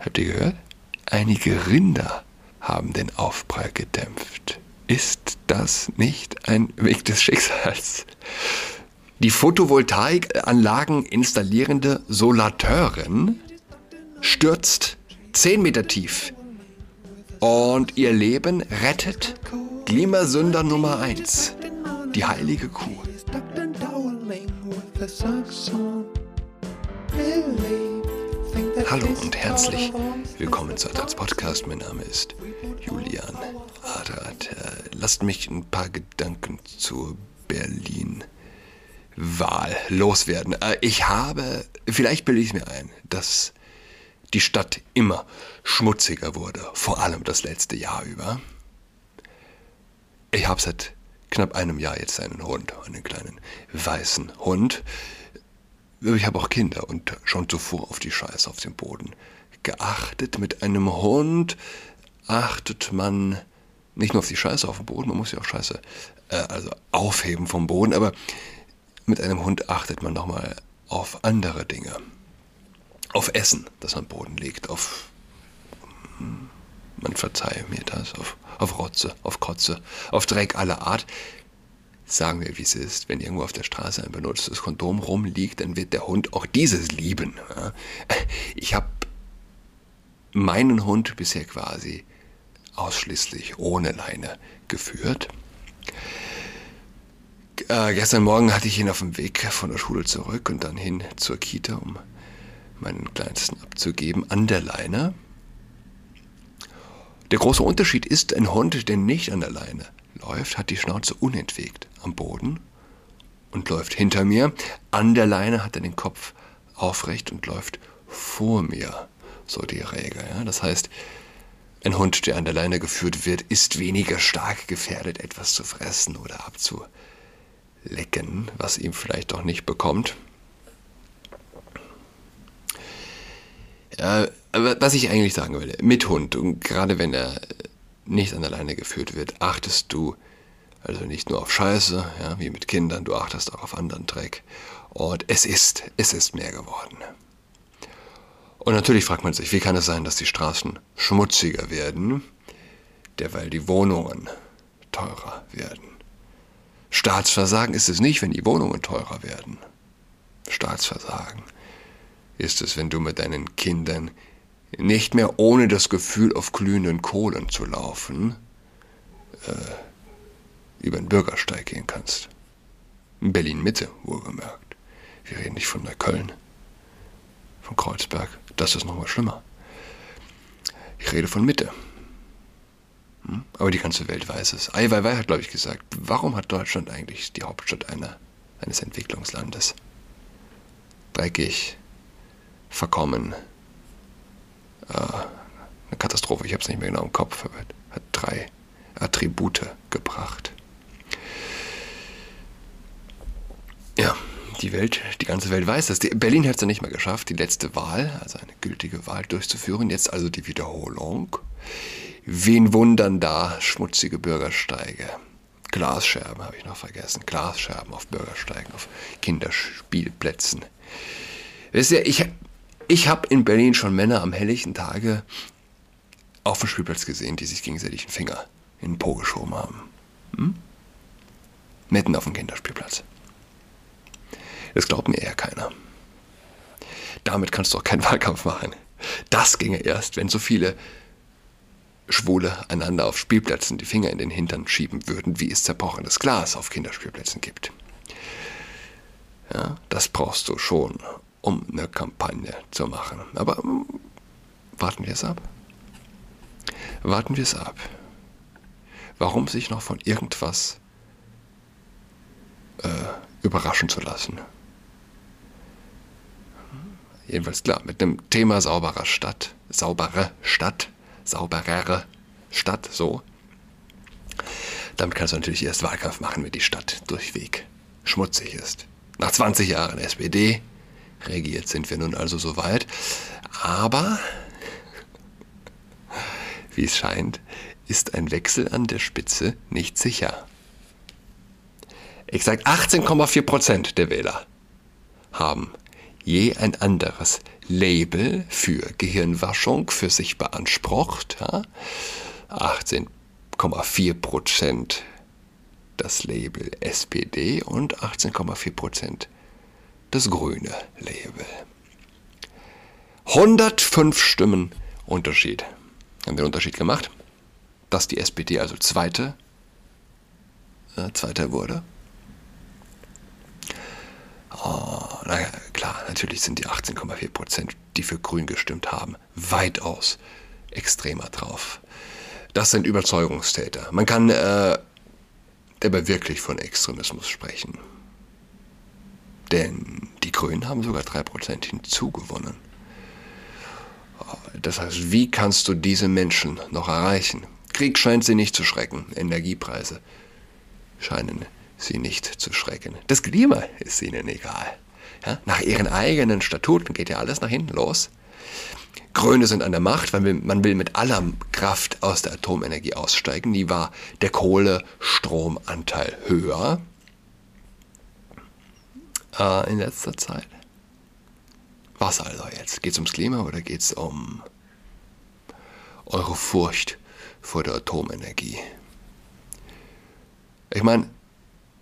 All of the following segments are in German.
Habt ihr gehört? Einige Rinder haben den Aufprall gedämpft. Ist das nicht ein Weg des Schicksals? Die Photovoltaikanlagen installierende Solateurin stürzt 10 Meter tief und ihr Leben rettet Klimasünder Nummer 1, die heilige Kuh. Hallo und herzlich willkommen zu Adrats Podcast. Mein Name ist Julian Adrat. Lasst mich ein paar Gedanken zur Berlin-Wahl loswerden. Äh, ich habe, vielleicht bilde ich es mir ein, dass die Stadt immer schmutziger wurde, vor allem das letzte Jahr über. Ich habe seit knapp einem Jahr jetzt einen Hund, einen kleinen weißen Hund. Ich habe auch Kinder und schon zuvor auf die Scheiße auf dem Boden geachtet. Mit einem Hund achtet man nicht nur auf die Scheiße auf dem Boden, man muss ja auch Scheiße äh, also aufheben vom Boden, aber mit einem Hund achtet man nochmal auf andere Dinge. Auf Essen, das am Boden liegt, auf hm, man verzeihe mir das, auf, auf Rotze, auf Kotze, auf Dreck aller Art. Sagen wir, wie es ist, wenn irgendwo auf der Straße ein benutztes Kondom rumliegt, dann wird der Hund auch dieses lieben. Ich habe meinen Hund bisher quasi ausschließlich ohne Leine geführt. Äh, gestern Morgen hatte ich ihn auf dem Weg von der Schule zurück und dann hin zur Kita, um meinen Kleinsten abzugeben, an der Leine. Der große Unterschied ist, ein Hund, der nicht an der Leine läuft, hat die Schnauze unentwegt am Boden und läuft hinter mir. An der Leine hat er den Kopf aufrecht und läuft vor mir. So die Regel. Ja? Das heißt, ein Hund, der an der Leine geführt wird, ist weniger stark gefährdet, etwas zu fressen oder abzulecken, was ihm vielleicht auch nicht bekommt. Ja, was ich eigentlich sagen will, mit Hund, und gerade wenn er nicht an der Leine geführt wird, achtest du also nicht nur auf Scheiße, ja, wie mit Kindern, du achtest auch auf anderen Dreck. Und es ist, es ist mehr geworden. Und natürlich fragt man sich, wie kann es sein, dass die Straßen schmutziger werden, derweil die Wohnungen teurer werden. Staatsversagen ist es nicht, wenn die Wohnungen teurer werden. Staatsversagen ist es, wenn du mit deinen Kindern nicht mehr ohne das Gefühl auf glühenden Kohlen zu laufen, äh, über den Bürgersteig gehen kannst. In Berlin-Mitte, wohlgemerkt. Wir reden nicht von Neukölln, von Kreuzberg. Das ist nochmal schlimmer. Ich rede von Mitte. Hm? Aber die ganze Welt weiß es. Ai Weiwei hat, glaube ich, gesagt, warum hat Deutschland eigentlich die Hauptstadt einer, eines Entwicklungslandes? Dreckig, verkommen, äh, eine Katastrophe, ich habe es nicht mehr genau im Kopf, aber hat drei Attribute gebracht. Ja, die Welt, die ganze Welt weiß das. Berlin hat es ja nicht mehr geschafft, die letzte Wahl, also eine gültige Wahl durchzuführen. Jetzt also die Wiederholung. Wen wundern da schmutzige Bürgersteige? Glasscherben habe ich noch vergessen. Glasscherben auf Bürgersteigen, auf Kinderspielplätzen. Wisst ihr, ich, ich habe in Berlin schon Männer am helllichten Tage auf dem Spielplatz gesehen, die sich gegenseitig den Finger in den Po geschoben haben. Hm? Mitten auf dem Kinderspielplatz. Das glaubt mir eher keiner. Damit kannst du auch keinen Wahlkampf machen. Das ginge erst, wenn so viele Schwule einander auf Spielplätzen die Finger in den Hintern schieben würden, wie es zerbrochenes Glas auf Kinderspielplätzen gibt. Ja, das brauchst du schon, um eine Kampagne zu machen. Aber hm, warten wir es ab. Warten wir es ab. Warum sich noch von irgendwas äh, überraschen zu lassen? Jedenfalls klar, mit dem Thema sauberer Stadt, saubere Stadt, sauberere Stadt, so. Damit kannst du natürlich erst Wahlkampf machen, wenn die Stadt durchweg schmutzig ist. Nach 20 Jahren SPD regiert sind wir nun also soweit. Aber, wie es scheint, ist ein Wechsel an der Spitze nicht sicher. Ich sage 18,4 Prozent der Wähler haben je ein anderes Label für Gehirnwaschung für sich beansprucht. Ja? 18,4 Prozent das Label SPD und 18,4 Prozent das grüne Label. 105 Stimmen Unterschied. Haben den Unterschied gemacht, dass die SPD also zweite, äh, zweiter wurde. Oh, naja, klar, natürlich sind die 18,4 Prozent, die für Grün gestimmt haben, weitaus extremer drauf. Das sind Überzeugungstäter. Man kann äh, dabei wirklich von Extremismus sprechen. Denn die Grünen haben sogar 3% hinzugewonnen. Das heißt, wie kannst du diese Menschen noch erreichen? Krieg scheint sie nicht zu schrecken. Energiepreise scheinen sie nicht zu schrecken. Das Klima ist ihnen egal. Ja? Nach ihren eigenen Statuten geht ja alles nach hinten los. Grüne sind an der Macht, weil man will mit aller Kraft aus der Atomenergie aussteigen. Nie war der Kohlestromanteil höher äh, in letzter Zeit. Was also jetzt? Geht es ums Klima oder geht es um eure Furcht vor der Atomenergie? Ich meine,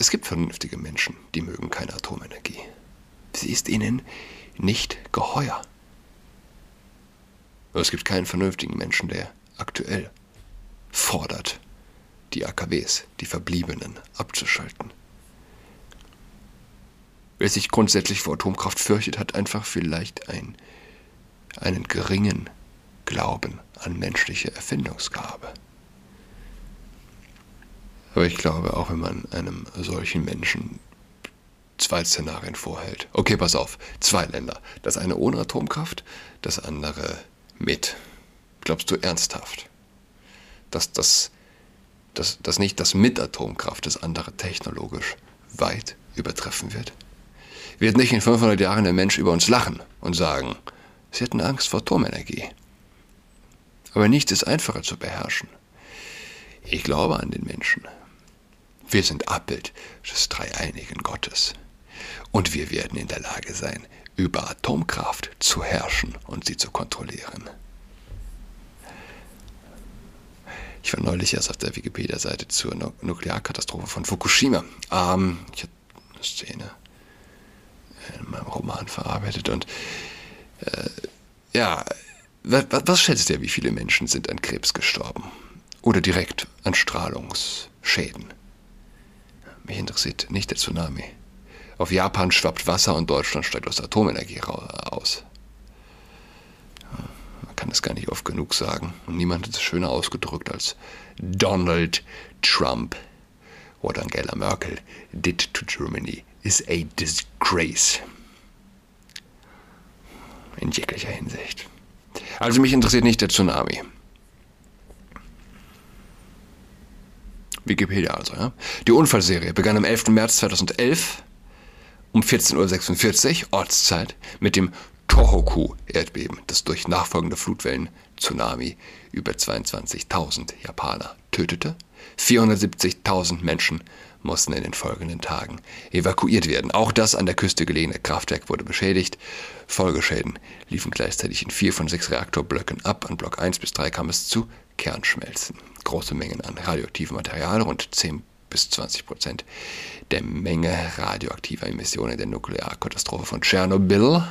es gibt vernünftige Menschen, die mögen keine Atomenergie. Sie ist ihnen nicht geheuer. Aber es gibt keinen vernünftigen Menschen, der aktuell fordert, die AKWs, die Verbliebenen, abzuschalten. Wer sich grundsätzlich vor Atomkraft fürchtet, hat einfach vielleicht ein, einen geringen Glauben an menschliche Erfindungsgabe. Aber ich glaube, auch wenn man einem solchen Menschen zwei Szenarien vorhält. Okay, pass auf, zwei Länder. Das eine ohne Atomkraft, das andere mit. Glaubst du ernsthaft, dass das, dass, dass nicht das mit Atomkraft das andere technologisch weit übertreffen wird? Wird nicht in 500 Jahren der Mensch über uns lachen und sagen, sie hätten Angst vor Atomenergie. Aber nichts ist einfacher zu beherrschen. Ich glaube an den Menschen. Wir sind Abbild des dreieinigen Gottes. Und wir werden in der Lage sein, über Atomkraft zu herrschen und sie zu kontrollieren. Ich war neulich erst auf der Wikipedia-Seite zur Nuklearkatastrophe von Fukushima. Ähm, ich habe eine Szene in meinem Roman verarbeitet und äh, ja, was, was schätzt ihr, wie viele Menschen sind an Krebs gestorben? Oder direkt an Strahlungsschäden? Mich interessiert nicht der Tsunami. Auf Japan schwappt Wasser und Deutschland steigt aus Atomenergie aus. Man kann es gar nicht oft genug sagen. Und niemand hat es schöner ausgedrückt als Donald Trump. What Angela Merkel did to Germany is a disgrace. In jeglicher Hinsicht. Also mich interessiert nicht der Tsunami. Wikipedia also, ja. Die Unfallserie begann am 11. März 2011 um 14.46 Uhr Ortszeit mit dem Tohoku-Erdbeben, das durch nachfolgende Flutwellen Tsunami über 22.000 Japaner tötete. 470.000 Menschen mussten in den folgenden Tagen evakuiert werden. Auch das an der Küste gelegene Kraftwerk wurde beschädigt. Folgeschäden liefen gleichzeitig in vier von sechs Reaktorblöcken ab. An Block 1 bis 3 kam es zu Kernschmelzen. Große Mengen an radioaktivem Material, rund 10 bis 20 Prozent der Menge radioaktiver Emissionen der Nuklearkatastrophe von Tschernobyl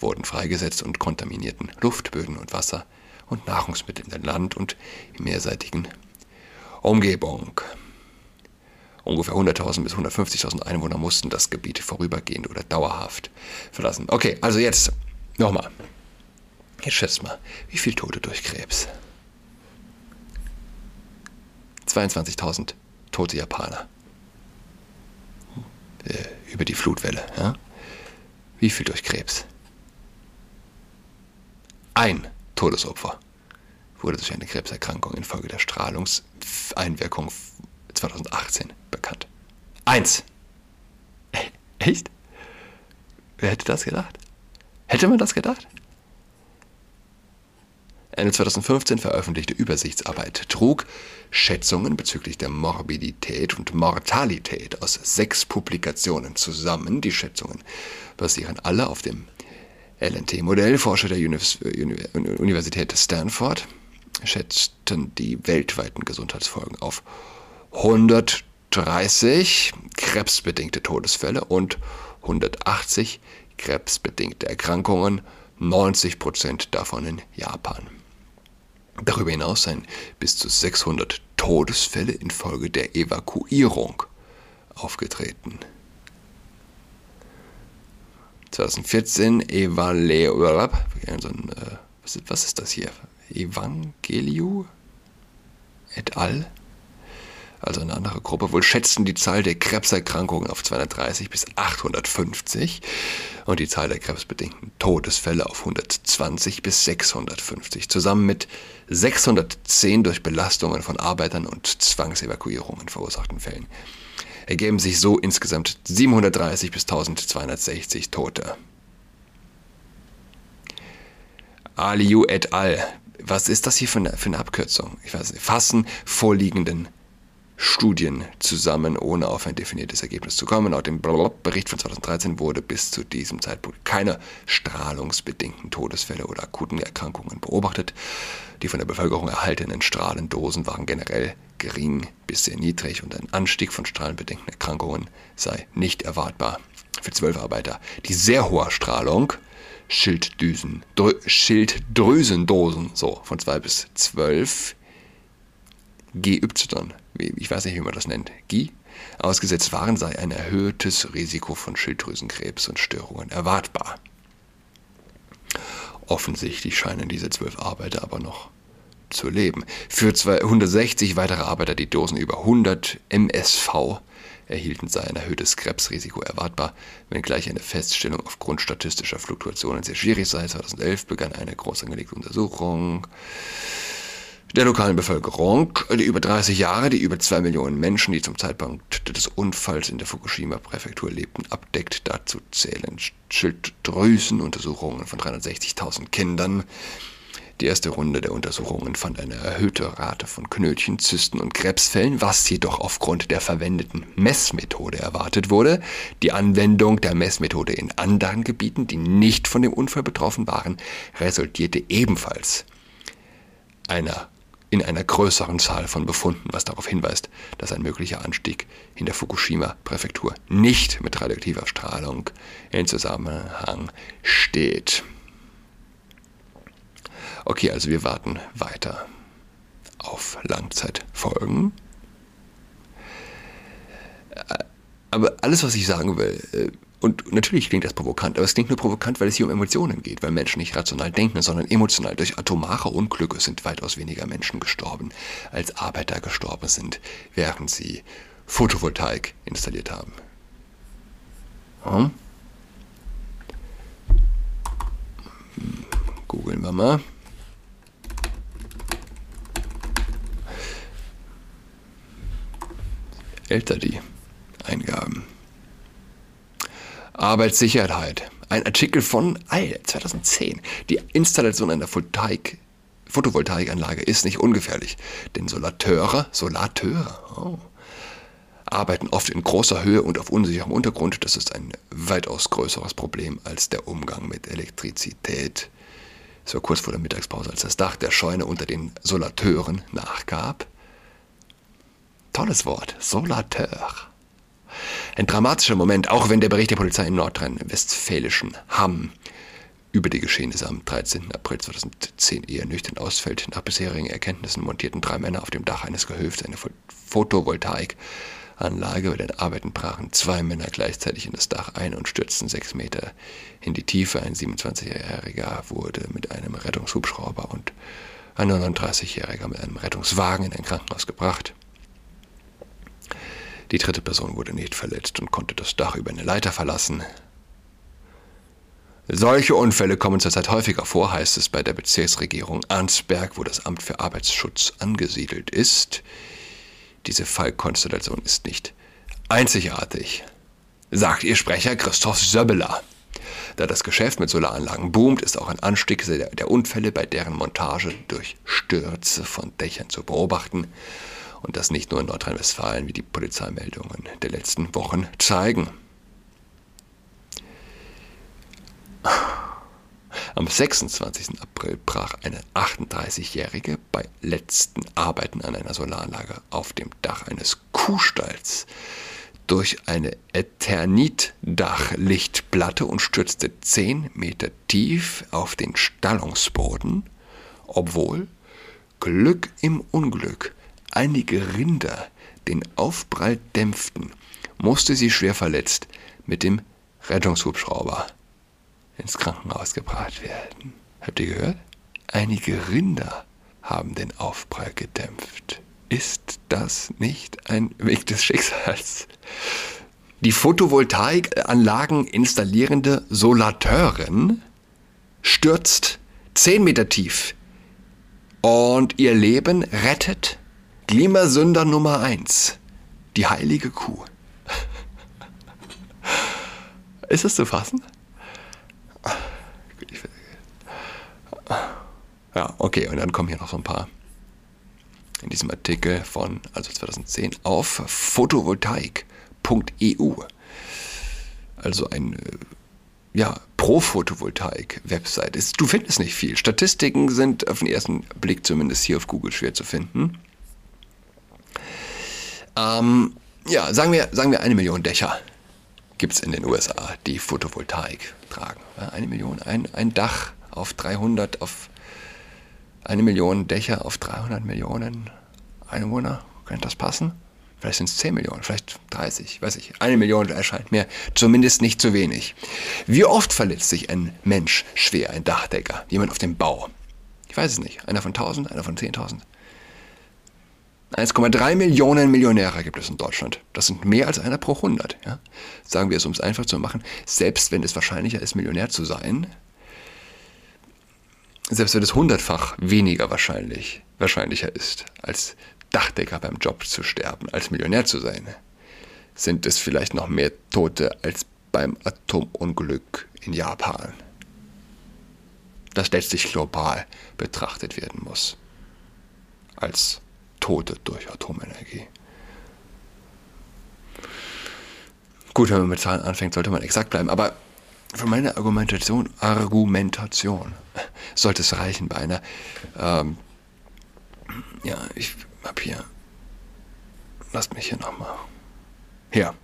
wurden freigesetzt und kontaminierten Luft, Böden und Wasser und Nahrungsmittel in der Land- und mehrseitigen Umgebung. Ungefähr 100.000 bis 150.000 Einwohner mussten das Gebiet vorübergehend oder dauerhaft verlassen. Okay, also jetzt nochmal. Jetzt schätzt mal, wie viele Tote durch Krebs? 22.000 tote Japaner. Äh, über die Flutwelle. Ja? Wie viel durch Krebs? Ein Todesopfer wurde durch eine Krebserkrankung infolge der Strahlungseinwirkung 2018 bekannt. Eins. Echt? Wer hätte das gedacht? Hätte man das gedacht? Eine 2015 veröffentlichte Übersichtsarbeit trug Schätzungen bezüglich der Morbidität und Mortalität aus sechs Publikationen zusammen. Die Schätzungen basieren alle auf dem LNT-Modell, Forscher der Universität Stanford, schätzten die weltweiten Gesundheitsfolgen auf 130 krebsbedingte Todesfälle und 180 krebsbedingte Erkrankungen, 90 Prozent davon in Japan. Darüber hinaus seien bis zu 600 Todesfälle infolge der Evakuierung aufgetreten. 2014 Evaleo, was, was ist das hier? Evangeliu et al also eine andere Gruppe, wohl schätzten die Zahl der Krebserkrankungen auf 230 bis 850 und die Zahl der krebsbedingten Todesfälle auf 120 bis 650, zusammen mit 610 durch Belastungen von Arbeitern und Zwangsevakuierungen verursachten Fällen. Ergeben sich so insgesamt 730 bis 1260 Tote. Aliu et al. Was ist das hier für eine, für eine Abkürzung? Ich weiß nicht. Fassen vorliegenden Studien zusammen, ohne auf ein definiertes Ergebnis zu kommen. Laut dem Bericht von 2013 wurde bis zu diesem Zeitpunkt keine strahlungsbedingten Todesfälle oder akuten Erkrankungen beobachtet. Die von der Bevölkerung erhaltenen Strahlendosen waren generell gering bis sehr niedrig und ein Anstieg von strahlenbedingten Erkrankungen sei nicht erwartbar. Für zwölf Arbeiter, die sehr hohe Strahlung Schilddüsen, Drö, Schilddrüsendosen, so von zwei bis zwölf GY ich weiß nicht, wie man das nennt, GI, ausgesetzt waren, sei ein erhöhtes Risiko von Schilddrüsenkrebs und Störungen erwartbar. Offensichtlich scheinen diese zwölf Arbeiter aber noch zu leben. Für 260 weitere Arbeiter, die Dosen über 100 MSV erhielten, sei ein erhöhtes Krebsrisiko erwartbar, wenngleich eine Feststellung aufgrund statistischer Fluktuationen sehr schwierig sei. 2011 begann eine groß angelegte Untersuchung der lokalen Bevölkerung, die über 30 Jahre, die über 2 Millionen Menschen, die zum Zeitpunkt des Unfalls in der Fukushima-Präfektur lebten, abdeckt. Dazu zählen Schilddrüsenuntersuchungen von 360.000 Kindern. Die erste Runde der Untersuchungen fand eine erhöhte Rate von Knötchen, Zysten und Krebsfällen, was jedoch aufgrund der verwendeten Messmethode erwartet wurde. Die Anwendung der Messmethode in anderen Gebieten, die nicht von dem Unfall betroffen waren, resultierte ebenfalls einer in einer größeren Zahl von Befunden, was darauf hinweist, dass ein möglicher Anstieg in der Fukushima-Präfektur nicht mit radioaktiver Strahlung in Zusammenhang steht. Okay, also wir warten weiter auf Langzeitfolgen. Äh, aber alles, was ich sagen will, äh, und natürlich klingt das provokant, aber es klingt nur provokant, weil es hier um Emotionen geht, weil Menschen nicht rational denken, sondern emotional. Durch atomare Unglücke sind weitaus weniger Menschen gestorben, als Arbeiter gestorben sind, während sie Photovoltaik installiert haben. Hm? Googeln wir mal. Älter die Eingaben. Arbeitssicherheit. Ein Artikel von 2010. Die Installation einer Photovoltaik, Photovoltaikanlage ist nicht ungefährlich, denn Solateure, Solateure, oh, arbeiten oft in großer Höhe und auf unsicherem Untergrund. Das ist ein weitaus größeres Problem als der Umgang mit Elektrizität. Es war kurz vor der Mittagspause, als das Dach der Scheune unter den Solateuren nachgab. Tolles Wort, Solateur. Ein dramatischer Moment, auch wenn der Bericht der Polizei in nordrhein-westfälischen Hamm über die Geschehnisse am 13. April 2010 eher nüchtern ausfällt. Nach bisherigen Erkenntnissen montierten drei Männer auf dem Dach eines Gehöfts eine Photovoltaikanlage. Bei den Arbeiten brachen zwei Männer gleichzeitig in das Dach ein und stürzten sechs Meter in die Tiefe. Ein 27-Jähriger wurde mit einem Rettungshubschrauber und ein 39-Jähriger mit einem Rettungswagen in ein Krankenhaus gebracht. Die dritte Person wurde nicht verletzt und konnte das Dach über eine Leiter verlassen. Solche Unfälle kommen zurzeit häufiger vor, heißt es bei der Bezirksregierung Arnsberg, wo das Amt für Arbeitsschutz angesiedelt ist. Diese Fallkonstellation ist nicht einzigartig, sagt ihr Sprecher Christoph Söbbeler. Da das Geschäft mit Solaranlagen boomt, ist auch ein Anstieg der Unfälle bei deren Montage durch Stürze von Dächern zu beobachten. Und das nicht nur in Nordrhein-Westfalen, wie die Polizeimeldungen der letzten Wochen zeigen. Am 26. April brach eine 38-Jährige bei letzten Arbeiten an einer Solaranlage auf dem Dach eines Kuhstalls durch eine Eternitdachlichtplatte und stürzte 10 Meter tief auf den Stallungsboden, obwohl Glück im Unglück einige Rinder den Aufprall dämpften, musste sie schwer verletzt mit dem Rettungshubschrauber ins Krankenhaus gebracht werden. Habt ihr gehört? Einige Rinder haben den Aufprall gedämpft. Ist das nicht ein Weg des Schicksals? Die Photovoltaikanlagen installierende Solateurin stürzt 10 Meter tief und ihr Leben rettet Klimasünder Nummer 1, die heilige Kuh. Ist das zu fassen? Ja, okay, und dann kommen hier noch so ein paar in diesem Artikel von also 2010 auf photovoltaik.eu. Also ein äh, ja, Pro-Photovoltaik-Website. Du findest nicht viel. Statistiken sind auf den ersten Blick zumindest hier auf Google schwer zu finden. Ähm, ja, sagen wir, sagen wir eine Million Dächer gibt es in den USA, die Photovoltaik tragen. Eine Million, ein, ein Dach auf 300, auf eine Million Dächer auf 300 Millionen Einwohner. Könnte das passen? Vielleicht sind es 10 Millionen, vielleicht 30, weiß ich. Eine Million erscheint mir zumindest nicht zu wenig. Wie oft verletzt sich ein Mensch schwer, ein Dachdecker, jemand auf dem Bau? Ich weiß es nicht. Einer von 1000, einer von 10.000. 1,3 Millionen Millionäre gibt es in Deutschland. Das sind mehr als einer pro 100. Ja? Sagen wir es, um es einfach zu machen. Selbst wenn es wahrscheinlicher ist, Millionär zu sein, selbst wenn es hundertfach weniger wahrscheinlich, wahrscheinlicher ist, als Dachdecker beim Job zu sterben, als Millionär zu sein, sind es vielleicht noch mehr Tote als beim Atomunglück in Japan. Das letztlich global betrachtet werden muss. Als Tote durch Atomenergie. Gut, wenn man mit Zahlen anfängt, sollte man exakt bleiben, aber für meine Argumentation, Argumentation sollte es reichen bei einer, ähm, ja, ich habe hier, lasst mich hier nochmal, hier,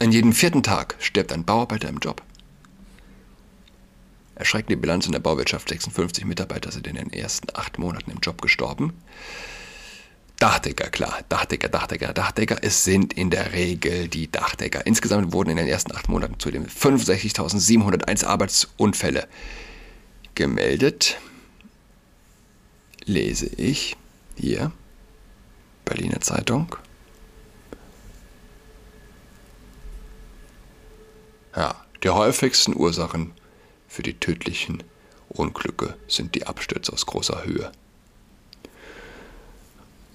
an jedem vierten Tag stirbt ein Bauarbeiter im Job. Erschreckende Bilanz in der Bauwirtschaft, 56 Mitarbeiter sind in den ersten acht Monaten im Job gestorben. Dachdecker, klar, Dachdecker, Dachdecker, Dachdecker. Es sind in der Regel die Dachdecker. Insgesamt wurden in den ersten acht Monaten zudem 65.701 Arbeitsunfälle gemeldet. Lese ich hier, Berliner Zeitung. Ja, die häufigsten Ursachen für die tödlichen Unglücke sind die Abstürze aus großer Höhe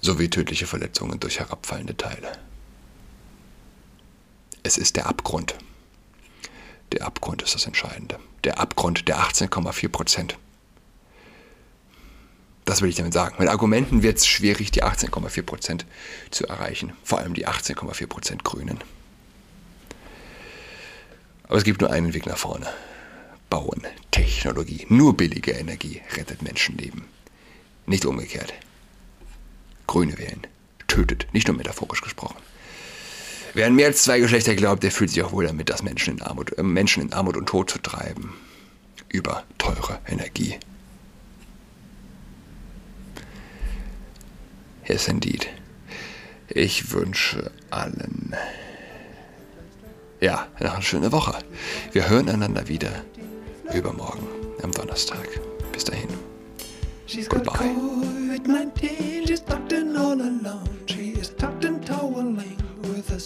sowie tödliche Verletzungen durch herabfallende Teile. Es ist der Abgrund. Der Abgrund ist das Entscheidende. Der Abgrund der 18,4 Prozent. Das will ich damit sagen. Mit Argumenten wird es schwierig, die 18,4 Prozent zu erreichen. Vor allem die 18,4 Prozent Grünen. Aber es gibt nur einen Weg nach vorne. Bauen, Technologie, nur billige Energie rettet Menschenleben. Nicht umgekehrt. Grüne wählen. Tötet, nicht nur metaphorisch gesprochen. Wer an mehr als zwei Geschlechter glaubt, der fühlt sich auch wohl damit, das Menschen in Armut, äh, Menschen in Armut und Tod zu treiben. Über teure Energie. Yes, indeed. Ich wünsche allen, ja, noch eine schöne Woche. Wir hören einander wieder übermorgen am Donnerstag. Bis dahin. Goodbye.